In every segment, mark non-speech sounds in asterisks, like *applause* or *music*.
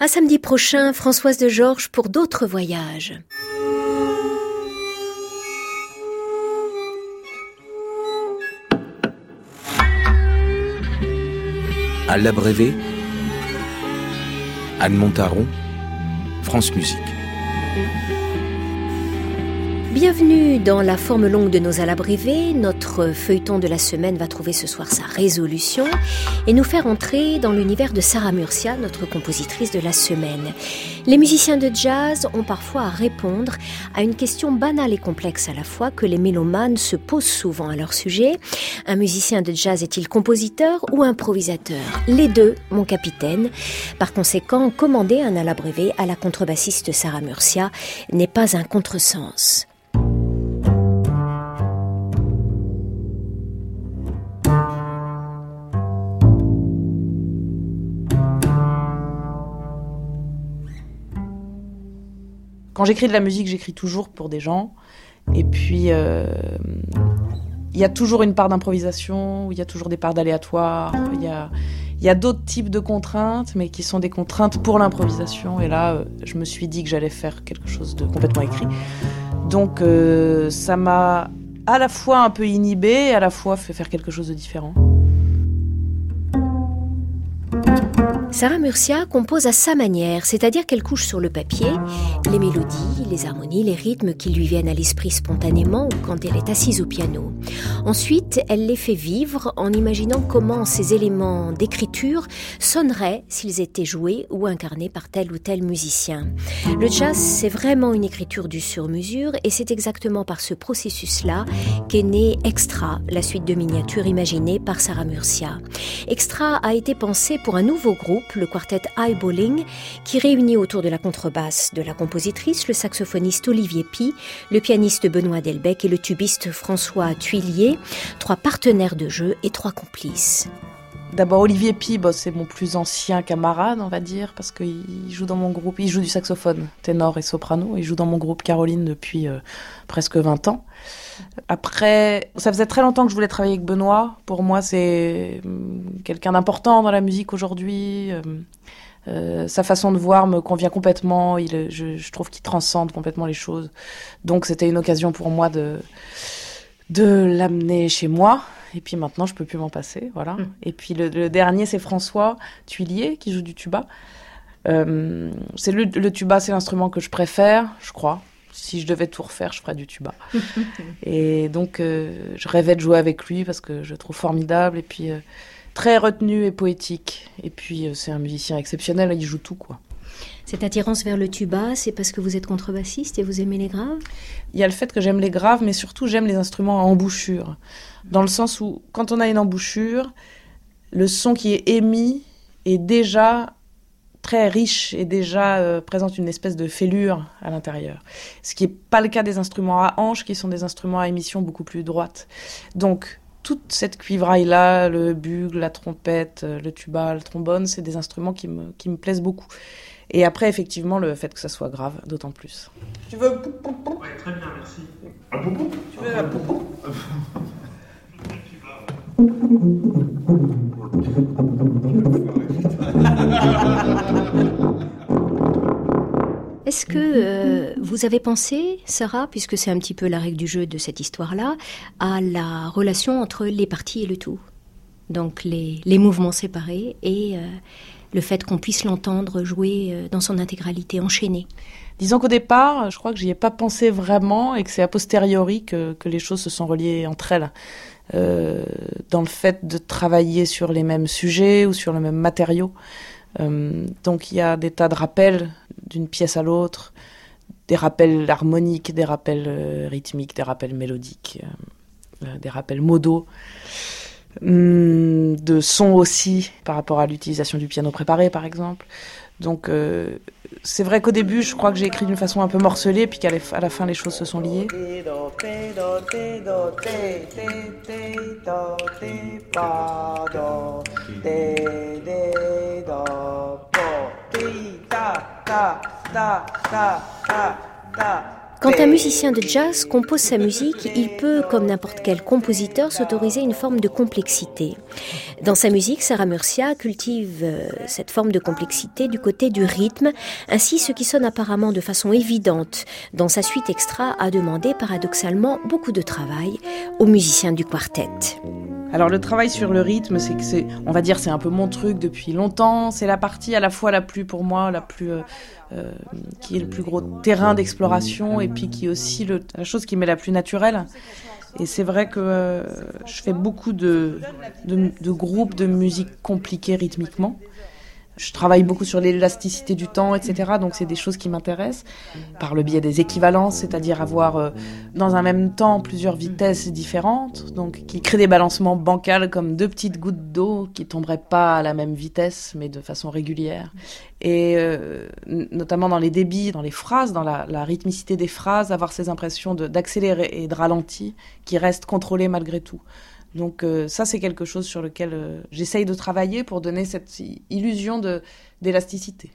À samedi prochain, Françoise de Georges pour d'autres voyages. À l'abrévé, Anne Montaron, France Musique. Bienvenue dans la forme longue de nos alabrévés. Notre feuilleton de la semaine va trouver ce soir sa résolution et nous faire entrer dans l'univers de Sarah Murcia, notre compositrice de la semaine. Les musiciens de jazz ont parfois à répondre à une question banale et complexe à la fois que les mélomanes se posent souvent à leur sujet. Un musicien de jazz est-il compositeur ou improvisateur? Les deux, mon capitaine. Par conséquent, commander un alabrévé à la contrebassiste Sarah Murcia n'est pas un contresens. Quand j'écris de la musique, j'écris toujours pour des gens. Et puis, euh, il y a toujours une part d'improvisation, il y a toujours des parts d'aléatoire, il y a, d'autres types de contraintes, mais qui sont des contraintes pour l'improvisation. Et là, euh, je me suis dit que j'allais faire quelque chose de complètement écrit. Donc, euh, ça m'a à la fois un peu inhibé à la fois fait faire quelque chose de différent. Sarah Murcia compose à sa manière, c'est-à-dire qu'elle couche sur le papier les mélodies, les harmonies, les rythmes qui lui viennent à l'esprit spontanément ou quand elle est assise au piano. Ensuite, elle les fait vivre en imaginant comment ces éléments d'écriture sonneraient s'ils étaient joués ou incarnés par tel ou tel musicien. Le jazz, c'est vraiment une écriture du sur-mesure et c'est exactement par ce processus-là qu'est né Extra, la suite de miniatures imaginée par Sarah Murcia. Extra a été pensé pour un nouveau groupe le quartet Eyeballing, qui réunit autour de la contrebasse de la compositrice le saxophoniste Olivier Pi, le pianiste Benoît Delbecq et le tubiste François Tuillier, trois partenaires de jeu et trois complices. D'abord Olivier Pi, c'est mon plus ancien camarade, on va dire, parce qu'il joue dans mon groupe, il joue du saxophone, ténor et soprano, il joue dans mon groupe Caroline depuis euh, presque 20 ans. Après, ça faisait très longtemps que je voulais travailler avec Benoît. Pour moi, c'est hum, quelqu'un d'important dans la musique aujourd'hui. Euh, euh, sa façon de voir me convient complètement. Il, je, trouve qu'il transcende complètement les choses. Donc, c'était une occasion pour moi de de l'amener chez moi. Et puis maintenant, je peux plus m'en passer, voilà. Hum. Et puis le, dernier, c'est François Tuillier qui joue du tuba. Euh, c'est le, le, tuba, c'est l'instrument que je préfère, je crois si je devais tout refaire, je ferais du tuba. *laughs* et donc, euh, je rêvais de jouer avec lui parce que je le trouve formidable et puis euh, très retenu et poétique. Et puis, c'est un musicien exceptionnel, il joue tout, quoi. Cette attirance vers le tuba, c'est parce que vous êtes contrebassiste et vous aimez les graves? Il y a le fait que j'aime les graves, mais surtout j'aime les instruments à embouchure. Dans le sens où, quand on a une embouchure, le son qui est émis est déjà très riche et déjà euh, présente une espèce de fêlure à l'intérieur. Ce qui n'est pas le cas des instruments à hanches, qui sont des instruments à émission beaucoup plus droite. Donc, toute cette cuivraille-là, le bugle, la trompette, euh, le tuba, le trombone, c'est des instruments qui me, qui me plaisent beaucoup. Et après, effectivement, le fait que ça soit grave, d'autant plus. Tu veux Oui, très bien, merci. Un poupou Tu veux un poupou Est-ce que euh, vous avez pensé, Sarah, puisque c'est un petit peu la règle du jeu de cette histoire-là, à la relation entre les parties et le tout? Donc les, mouvements séparés et euh, le fait qu'on puisse l'entendre jouer euh, dans son intégralité, enchaînée Disons qu'au départ, je crois que j'y ai pas pensé vraiment et que c'est a posteriori que, les choses se sont reliées entre elles. Euh, dans le fait de travailler sur les mêmes sujets ou sur le même matériau. Euh, donc il y a des tas de rappels d'une pièce à l'autre, des rappels harmoniques, des rappels rythmiques, des rappels mélodiques, des rappels modaux, de sons aussi par rapport à l'utilisation du piano préparé par exemple. Donc c'est vrai qu'au début, je crois que j'ai écrit d'une façon un peu morcelée, puis qu'à la fin, les choses se sont liées. Quand un musicien de jazz compose sa musique, il peut, comme n'importe quel compositeur, s'autoriser une forme de complexité. Dans sa musique, Sarah Murcia cultive euh, cette forme de complexité du côté du rythme, ainsi ce qui sonne apparemment de façon évidente dans sa suite extra a demandé paradoxalement beaucoup de travail aux musiciens du quartet. Alors le travail sur le rythme, c'est que c'est, on va dire, c'est un peu mon truc depuis longtemps. C'est la partie à la fois la plus pour moi, la plus euh, euh, qui est le plus gros terrain d'exploration et puis qui est aussi la chose qui m'est la plus naturelle. Et c'est vrai que euh, je fais beaucoup de, de, de groupes de musique compliqués rythmiquement. Je travaille beaucoup sur l'élasticité du temps, etc. Donc c'est des choses qui m'intéressent par le biais des équivalences, c'est-à-dire avoir euh, dans un même temps plusieurs vitesses différentes, donc qui créent des balancements bancals comme deux petites gouttes d'eau qui tomberaient pas à la même vitesse mais de façon régulière. Et euh, notamment dans les débits, dans les phrases, dans la, la rythmicité des phrases, avoir ces impressions d'accélérer et de ralentir qui restent contrôlées malgré tout. Donc euh, ça, c'est quelque chose sur lequel euh, j'essaye de travailler pour donner cette illusion d'élasticité.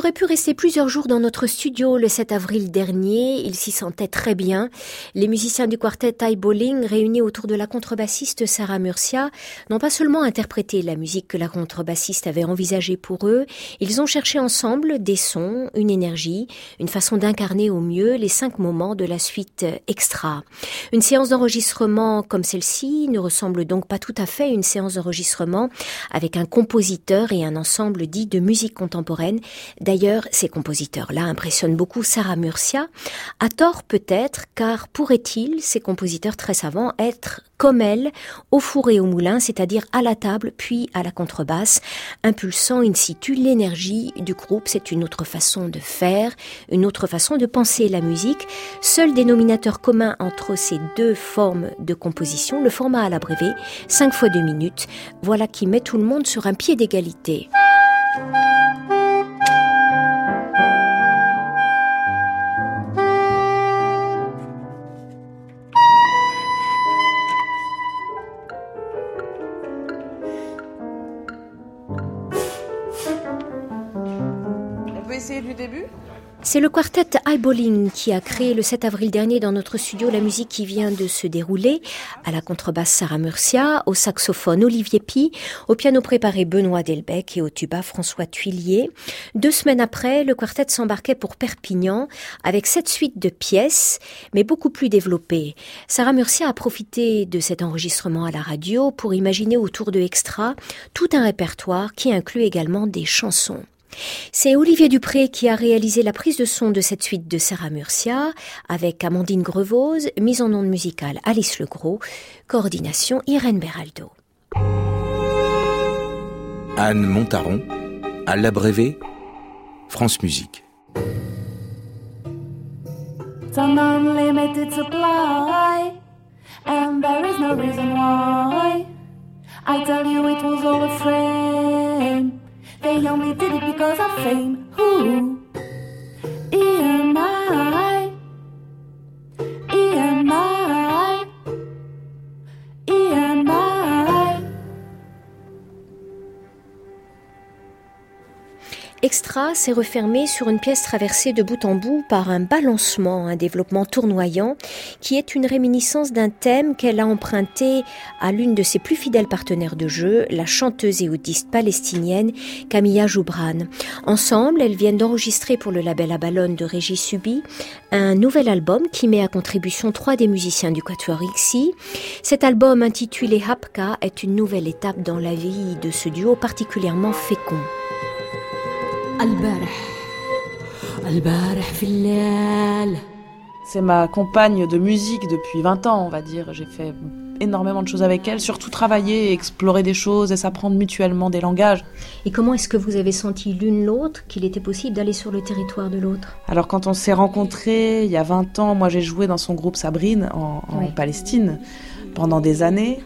Auraient pu rester plusieurs jours dans notre studio le 7 avril dernier. Ils s'y sentaient très bien. Les musiciens du quartet Ty Bowling, réunis autour de la contrebassiste Sarah Murcia, n'ont pas seulement interprété la musique que la contrebassiste avait envisagée pour eux, ils ont cherché ensemble des sons, une énergie, une façon d'incarner au mieux les cinq moments de la suite extra. Une séance d'enregistrement comme celle-ci ne ressemble donc pas tout à fait à une séance d'enregistrement avec un compositeur et un ensemble dit de musique contemporaine. D'ailleurs, ces compositeurs-là impressionnent beaucoup Sarah Murcia, à tort peut-être, car pourrait-il, ces compositeurs très savants, être comme elle, au four et au moulin, c'est-à-dire à la table puis à la contrebasse, impulsant in situ l'énergie du groupe? C'est une autre façon de faire, une autre façon de penser la musique. Seul dénominateur commun entre ces deux formes de composition, le format à l'abrévé, 5 fois 2 minutes, voilà qui met tout le monde sur un pied d'égalité. C'est le quartet Eyeballing qui a créé le 7 avril dernier dans notre studio la musique qui vient de se dérouler. À la contrebasse Sarah Murcia, au saxophone Olivier Pi, au piano préparé Benoît Delbecq et au tuba François Tuillier. Deux semaines après, le quartet s'embarquait pour Perpignan avec cette suite de pièces, mais beaucoup plus développées. Sarah Murcia a profité de cet enregistrement à la radio pour imaginer autour de Extra tout un répertoire qui inclut également des chansons. C'est Olivier Dupré qui a réalisé la prise de son de cette suite de Sarah Murcia avec Amandine Grevose, mise en onde musicale Alice Legros, coordination Irène Beraldo. Anne Montaron, à l'abrévé, France Musique. unlimited supply, and there is no reason why. I tell you it was all a frame. They only did it because of fame. Who? EMI. EMI. Extra s'est refermé sur une pièce traversée de bout en bout par un balancement, un développement tournoyant, qui est une réminiscence d'un thème qu'elle a emprunté à l'une de ses plus fidèles partenaires de jeu, la chanteuse et audiste palestinienne Camilla Joubran. Ensemble, elles viennent d'enregistrer pour le label Abalone de Régis Subi un nouvel album qui met à contribution trois des musiciens du Quatuor Ixi. Cet album intitulé Hapka est une nouvelle étape dans la vie de ce duo particulièrement fécond. C'est ma compagne de musique depuis 20 ans, on va dire. J'ai fait énormément de choses avec elle, surtout travailler, explorer des choses et s'apprendre mutuellement des langages. Et comment est-ce que vous avez senti l'une l'autre qu'il était possible d'aller sur le territoire de l'autre? Alors quand on s'est rencontrés il y a 20 ans, moi j'ai joué dans son groupe Sabrine en, Palestine pendant des années.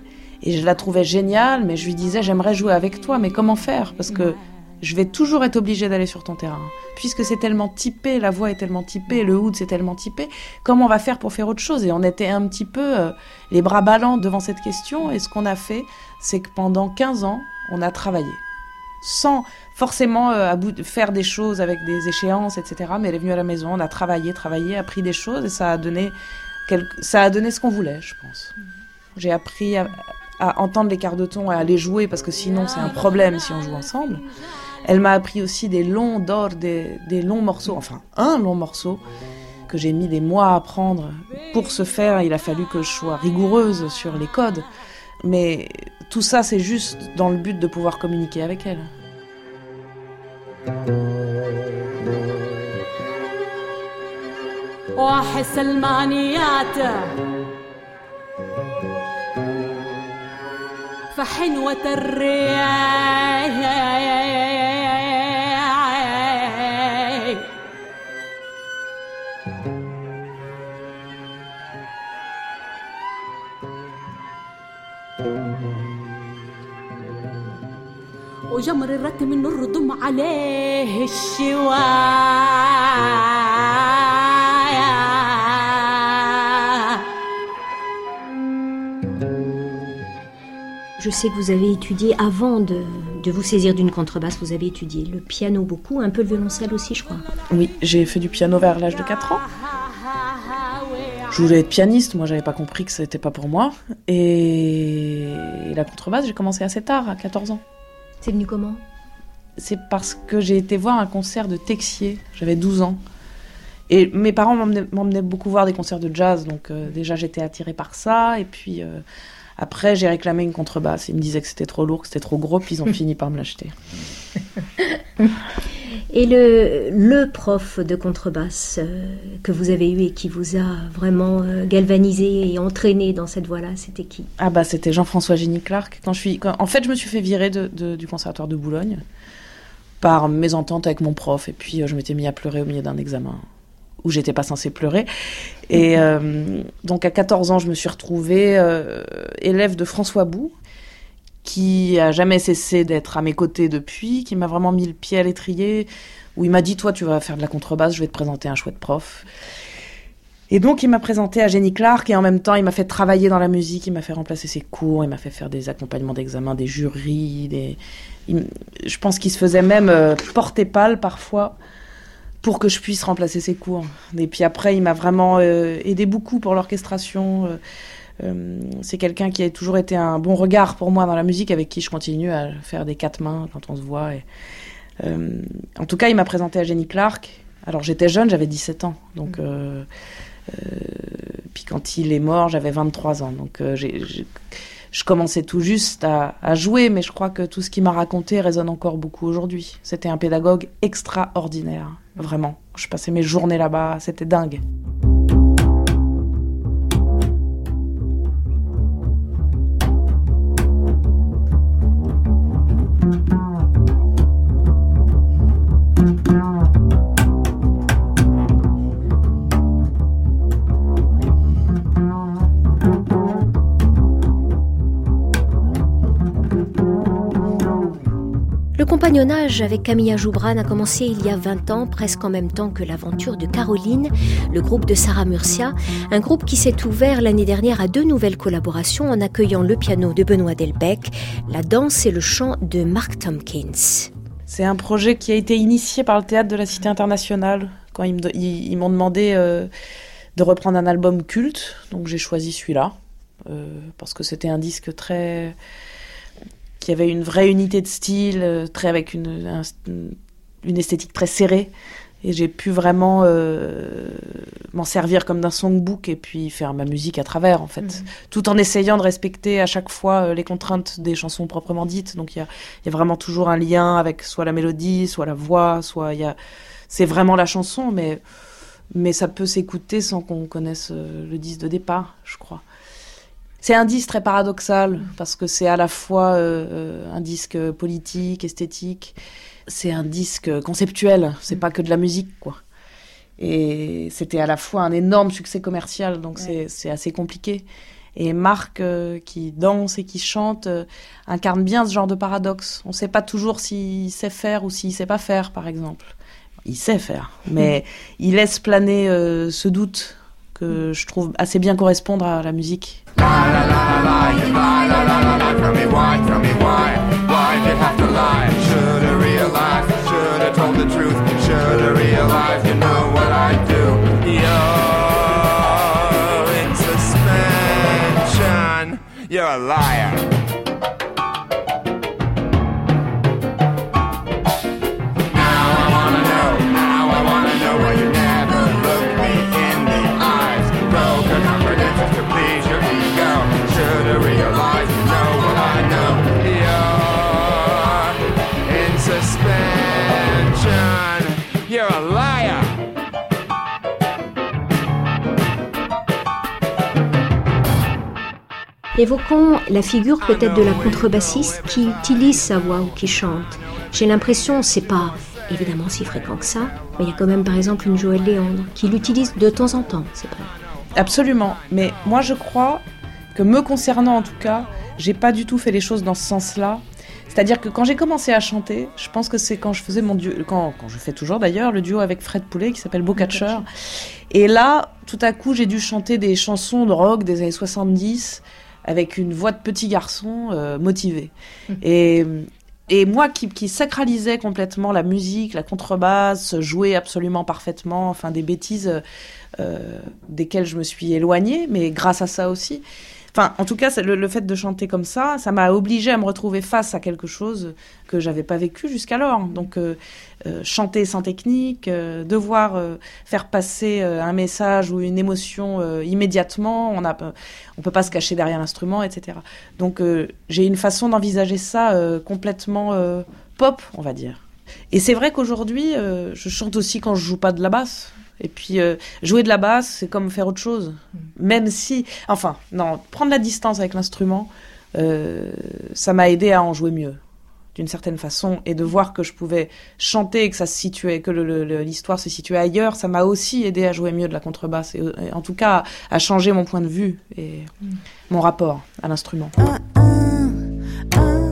Et je la trouvais géniale, mais je lui disais j'aimerais jouer avec toi, mais comment faire? Parce que je vais toujours être obligée d'aller sur ton terrain. Puisque c'est tellement typé, la voix est tellement typée, le hood c'est tellement typé, comment on va faire pour faire autre chose? Et on était un petit peu euh, les bras ballants devant cette question, et ce qu'on a fait, c'est que pendant 15 ans, on a travaillé. Sans forcément euh, faire des choses avec des échéances, etc. Mais elle est venue à la maison, on a travaillé, travaillé, appris des choses, et ça a donné, ça a donné ce qu'on voulait, je pense. J'ai appris à, à entendre les quarts de ton et à les jouer, parce que sinon c'est un problème si on joue ensemble. Elle m'a appris aussi des longs d'or, des, longs morceaux, enfin un long morceau que j'ai mis des mois à apprendre. Pour ce faire, il a fallu que je sois rigoureuse sur les codes. Mais tout ça, c'est juste dans le but de pouvoir communiquer avec elle. وجمر الرك من الردم عليه الشوايه Je sais que vous avez étudié, avant de, vous saisir d'une contrebasse, vous avez étudié le piano beaucoup, un peu le violoncelle aussi, je crois. Oui, j'ai fait du piano vers l'âge de 4 ans. Je voulais être pianiste, moi j'avais pas compris que ce n'était pas pour moi. Et la contrebasse, j'ai commencé assez tard, à 14 ans. C'est venu comment? C'est parce que j'ai été voir un concert de Texier, j'avais 12 ans. Et mes parents m'emmenaient beaucoup voir des concerts de jazz, donc euh, déjà j'étais attirée par ça. Et puis euh, après, j'ai réclamé une contrebasse. Ils me disaient que c'était trop lourd, que c'était trop gros, puis ils ont *laughs* fini par me l'acheter. *laughs* Et le, prof de contrebasse euh, que vous avez eu et qui vous a vraiment euh, galvanisé et entraîné dans cette voie-là, c'était qui? Ah bah c'était Jean-François Génie Clark. Quand je suis, en fait, je me suis fait virer du conservatoire de Boulogne par mésentente avec mon prof. Et puis euh, je m'étais mis à pleurer au milieu d'un examen où j'étais pas censée pleurer. Et donc à 14 ans, je me suis retrouvée élève de François Bou, qui a jamais cessé d'être à mes côtés depuis, qui m'a vraiment mis le pied à l'étrier, où il m'a dit toi tu vas faire de la contrebasse, je vais te présenter un chouette prof. Et donc il m'a présenté à Jenny Clark et en même temps il m'a fait travailler dans la musique, il m'a fait remplacer ses cours, il m'a fait faire des accompagnements d'examen, des jurys, des... je pense qu'il se faisait même euh, porter pâle parfois pour que je puisse remplacer ses cours. Et puis après, il m'a vraiment euh, aidé beaucoup pour l'orchestration. Euh, c'est quelqu'un qui a toujours été un bon regard pour moi dans la musique, avec qui je continue à faire des quatre mains quand on se voit. Et, en tout cas, il m'a présenté à Jenny Clark. Alors j'étais jeune, j'avais 17 ans. Donc, puis quand il est mort, j'avais 23 ans. Donc je commençais tout juste à, jouer, mais je crois que tout ce qu'il m'a raconté résonne encore beaucoup aujourd'hui. C'était un pédagogue extraordinaire, vraiment. Je passais mes journées là-bas, c'était dingue. Compagnonnage avec Camilla Joubran a commencé il y a 20 ans, presque en même temps que l'aventure de Caroline, le groupe de Sarah Murcia, un groupe qui s'est ouvert l'année dernière à deux nouvelles collaborations en accueillant le piano de Benoît Delbecq, la danse et le chant de Mark Tompkins. C'est un projet qui a été initié par le théâtre de la Cité internationale quand ils m'ont demandé euh, de reprendre un album culte, donc j'ai choisi celui-là euh, parce que c'était un disque très qui avait une vraie unité de style, euh, très avec une, une esthétique très serrée. Et j'ai pu vraiment euh, m'en servir comme d'un songbook et puis faire ma musique à travers, en fait. Mhm. Tout en essayant de respecter à chaque fois euh, les contraintes des chansons proprement dites. Donc il y a, y a, vraiment toujours un lien avec soit la mélodie, soit la voix, soit il y a. C'est vraiment la chanson, mais, mais ça peut s'écouter sans qu'on connaisse le disque de départ, je crois. C'est un disque très paradoxal parce que c'est à la fois euh, euh, un disque politique, esthétique, c'est un disque conceptuel, c'est pas que de la musique quoi. Et c'était à la fois un énorme succès commercial, donc c'est assez compliqué. Et Marc, euh, qui danse et qui chante, incarne bien ce genre de paradoxe. On ne sait pas toujours s'il sait faire ou s'il sait pas faire, par exemple. Il sait faire, mais il laisse planer ce doute que je trouve assez bien correspondre à la musique. Évoquons la figure peut-être de la contrebassiste qui utilise sa voix ou qui chante. J'ai l'impression, c'est pas évidemment si fréquent que ça, mais il y a quand même par exemple une Joëlle Léandre qui l'utilise de temps en temps, c'est vrai. Absolument, mais moi je crois que me concernant en tout cas, j'ai pas du tout fait les choses dans ce sens-là. C'est-à-dire que quand j'ai commencé à chanter, je pense que c'est quand je faisais mon duo, quand, quand, je fais toujours d'ailleurs, le duo avec Fred Poulet qui s'appelle Beau Catcher. Et là, tout à coup, j'ai dû chanter des chansons de rock des années 70 avec une voix de petit garçon euh, motivé. Mmh. Et, et moi qui, qui sacralisais complètement la musique, la contrebasse, jouer absolument parfaitement, enfin des bêtises euh, desquelles je me suis éloignée, mais grâce à ça aussi. Enfin, en tout cas, le, le, fait de chanter comme ça, ça m'a obligé à me retrouver face à quelque chose que j'avais pas vécu jusqu'alors. Donc, euh, euh, chanter sans technique, euh, devoir faire passer un message ou une émotion immédiatement, on a, on peut pas se cacher derrière l'instrument, etc. Donc, j'ai une façon d'envisager ça complètement pop, on va dire. Et c'est vrai qu'aujourd'hui, je chante aussi quand je joue pas de la basse. Et puis euh, jouer de la basse, c'est comme faire autre chose. Mm. Même si, enfin, non, prendre la distance avec l'instrument, euh, ça m'a aidé à en jouer mieux, d'une certaine façon, et de voir que je pouvais chanter, que ça se situait, que l'histoire se situait ailleurs, ça m'a aussi aidé à jouer mieux de la contrebasse, et, et, en tout cas à changer mon point de vue et mm. mon rapport à l'instrument. Ah, ah. La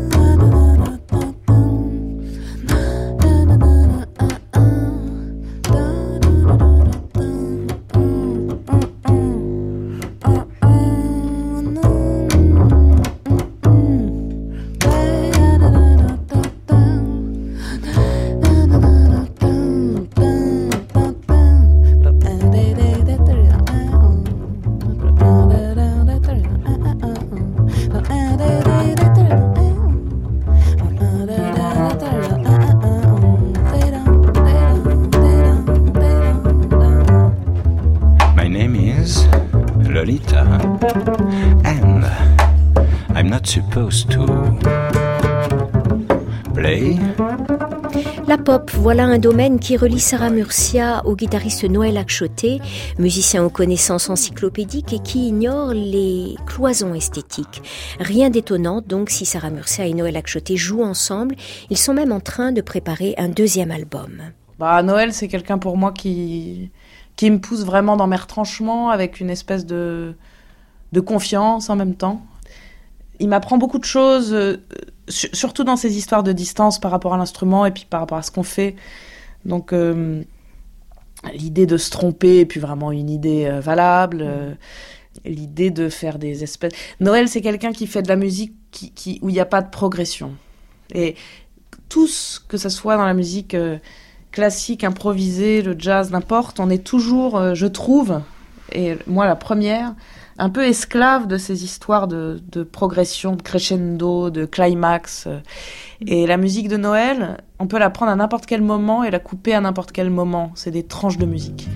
voilà un domaine qui relie Sarah Murcia au guitariste Noël Akchoté, musicien aux connaissances encyclopédiques et qui ignore les cloisons esthétiques. Rien d'étonnant donc si Sarah Murcia et Noël Akchoté jouent ensemble. Ils sont même en train de préparer un deuxième album. Bah, Noël, c'est quelqu'un pour moi qui, qui me pousse vraiment dans mes retranchements avec une espèce de, de confiance en même temps il m'apprend beaucoup de choses, euh, surtout dans ces histoires de distance par rapport à l'instrument et puis par rapport à ce qu'on fait. Donc, euh, l'idée de se tromper est puis vraiment une idée euh, valable. L'idée de faire des espèces. Noël, c'est quelqu'un qui fait de la musique où il n'y a pas de progression. Et tous, que ce soit dans la musique classique, improvisée, le jazz, n'importe, on est toujours, je trouve, et moi la première, un peu esclave de ces histoires de, progression, de crescendo, de climax. Et la musique de Noël, on peut la prendre à n'importe quel moment et la couper à n'importe quel moment. C'est des tranches de musique.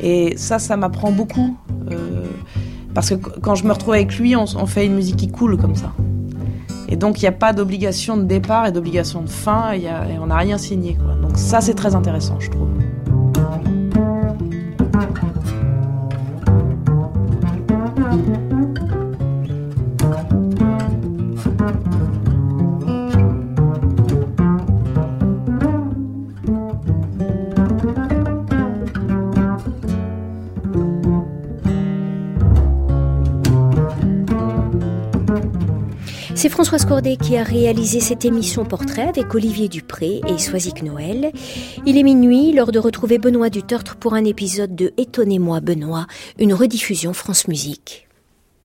Et ça, ça m'apprend beaucoup. Euh, parce que quand je me retrouve avec lui, on, fait une musique qui coule comme ça. Et donc, il n'y a pas d'obligation de départ et d'obligation de fin, et on n'a rien signé. Donc ça, c'est très intéressant, je trouve. Françoise Cordet qui a réalisé cette émission portrait avec Olivier Dupré et Soisic Noël. Il est minuit, lors de retrouver Benoît Dutertre pour un épisode de Étonnez-moi Benoît, une rediffusion France Musique.